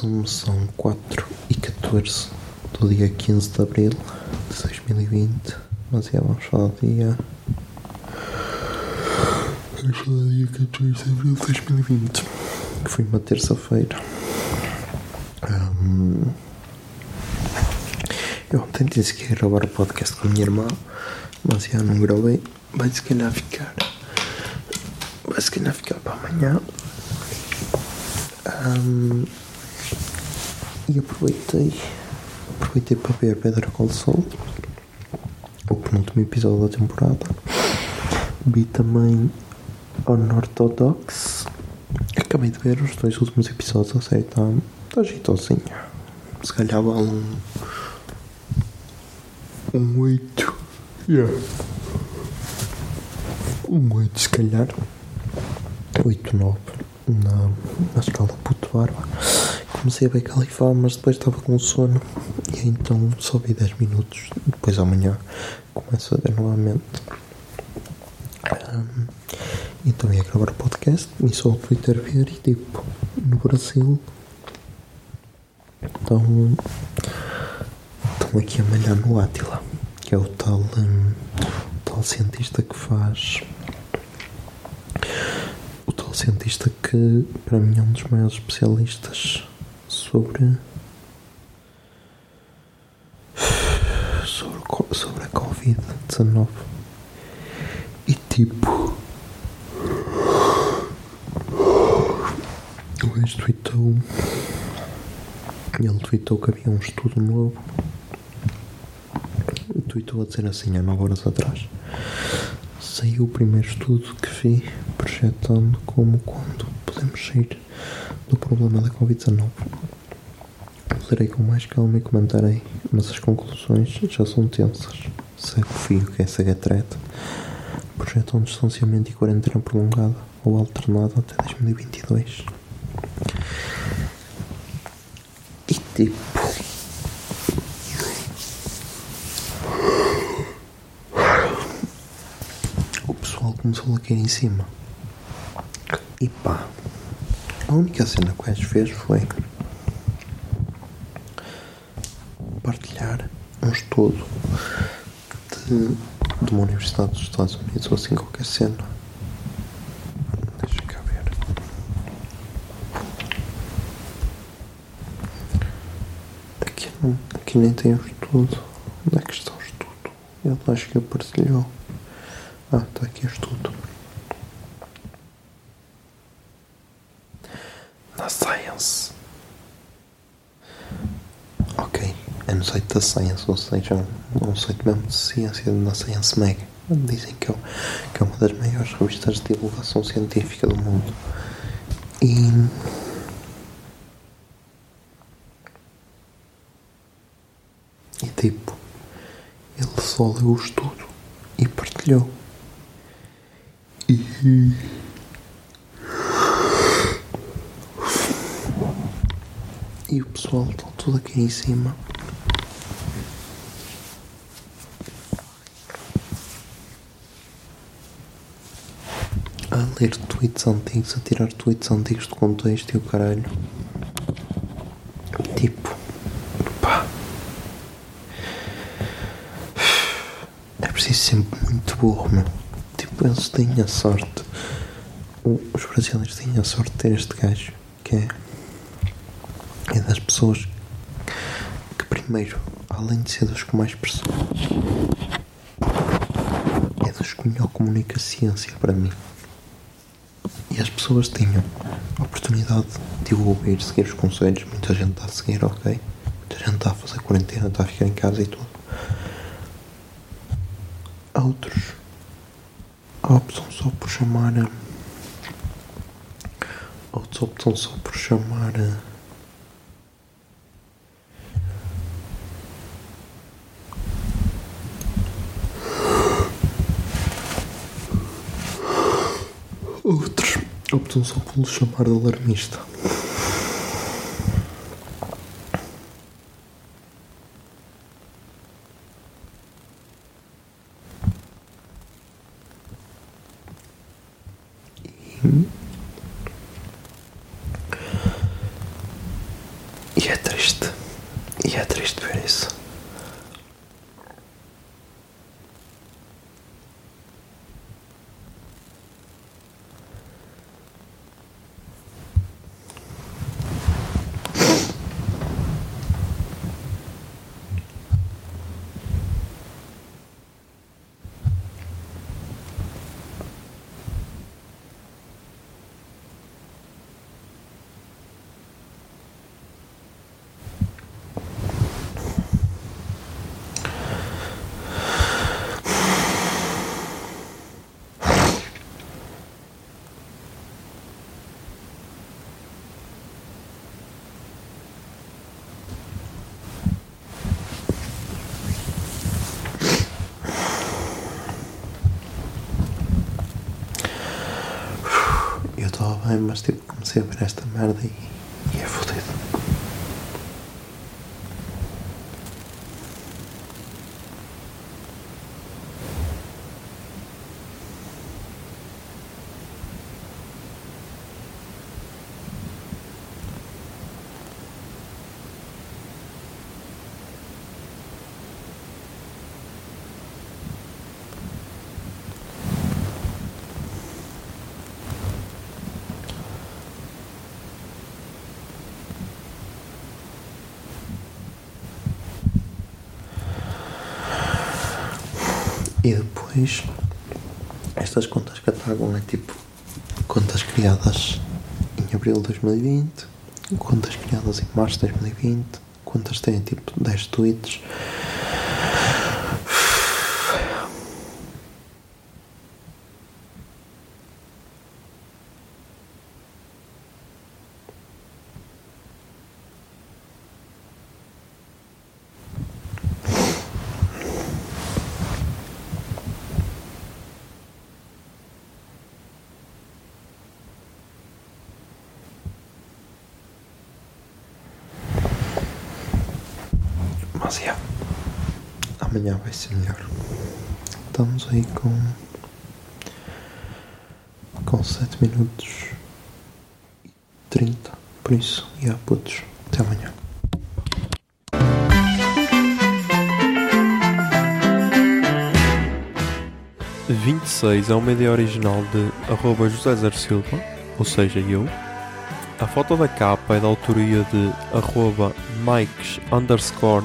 Zoom, são 4 e 14 do dia 15 de Abril de 2020. Mas é, vamos falar do dia. Vamos falar do dia 14 de Abril de 2020, que foi uma terça-feira. Ahm, eu ontem disse que ia gravar o podcast com a minha irmã, mas já não gravei. Vai se calhar ficar. Vai se calhar ficar para amanhã. Ahm, e aproveitei aproveitei para ver Pedra Col Sol o penúltimo episódio da temporada. Vi também Unorthodox. Acabei de ver os dois últimos episódios a série está tá jeitosinha. Se calhar vale um um 8 yeah. um 8 se calhar. 8, 9 na, na escala puto barba. Comecei a ver Califá, mas depois estava com sono e então só vi 10 minutos. Depois amanhã começo a ver novamente. Ahm, então ia gravar o podcast e só o Twitter ver e tipo, no Brasil estão, estão aqui a malhar no Átila, que é o tal, hum, o tal cientista que faz o tal cientista que para mim é um dos maiores especialistas sobre sobre, sobre a Covid-19 e tipo gajo tweetou ele tweetou que havia um estudo novo tweetou a dizer assim há 9 horas atrás saiu o primeiro estudo que vi projetando como quando podemos sair do problema da Covid-19. Lerei com mais calma e comentarei, mas as conclusões já são tensas. Segue o fio que é segue a treta. Projetam um distanciamento e quarentena prolongada ou alternada até 2022. E tipo. o pessoal começou a cair em cima. E pá, a única cena que o fez foi partilhar um estudo de, de uma universidade dos Estados Unidos ou assim qualquer cena. Deixa cá ver. Aqui, não, aqui nem tem o estudo. Onde é que está o estudo? Ele acho que partilhou. Ah, está aqui o estudo. Na Science. Ok, é no site da Science, ou seja, um, um site mesmo de ciência na Science Mag. Dizem que é, que é uma das maiores revistas de divulgação científica do mundo. E. E tipo, ele só leu o estudo e partilhou. E. E o pessoal está tudo aqui em cima. A ler tweets antigos, a tirar tweets antigos de contexto e o caralho. Tipo. Pá. É preciso ser muito burro, meu. Tipo, eles têm a sorte. Os brasileiros têm a sorte de ter este gajo, que é é das pessoas que primeiro, além de ser dos que mais percebem, é dos que melhor comunica ciência para mim. E as pessoas tinham a oportunidade de ouvir, seguir os conselhos. Muita gente está a seguir, ok? Muita gente está a fazer quarentena, está a ficar em casa e tudo. Outros optam só por chamar. a- Outros optam só por chamar. Outros optam só lhe chamar de alarmista. E é triste. E é triste ver isso. Eu estava bem, mas tipo, comecei a ver esta merda e, e é fodido. E depois, estas contas que atacam é tipo contas criadas em abril de 2020, contas criadas em março de 2020, contas têm tipo 10 tweets. Mas é. Amanhã vai ser melhor. Estamos aí com. com 7 minutos e 30. Por isso, e yeah, putos. Até amanhã. e 26 é uma ideia original de arroba José Zer Silva, ou seja, eu. A foto da capa é da autoria de arroba Mikes underscore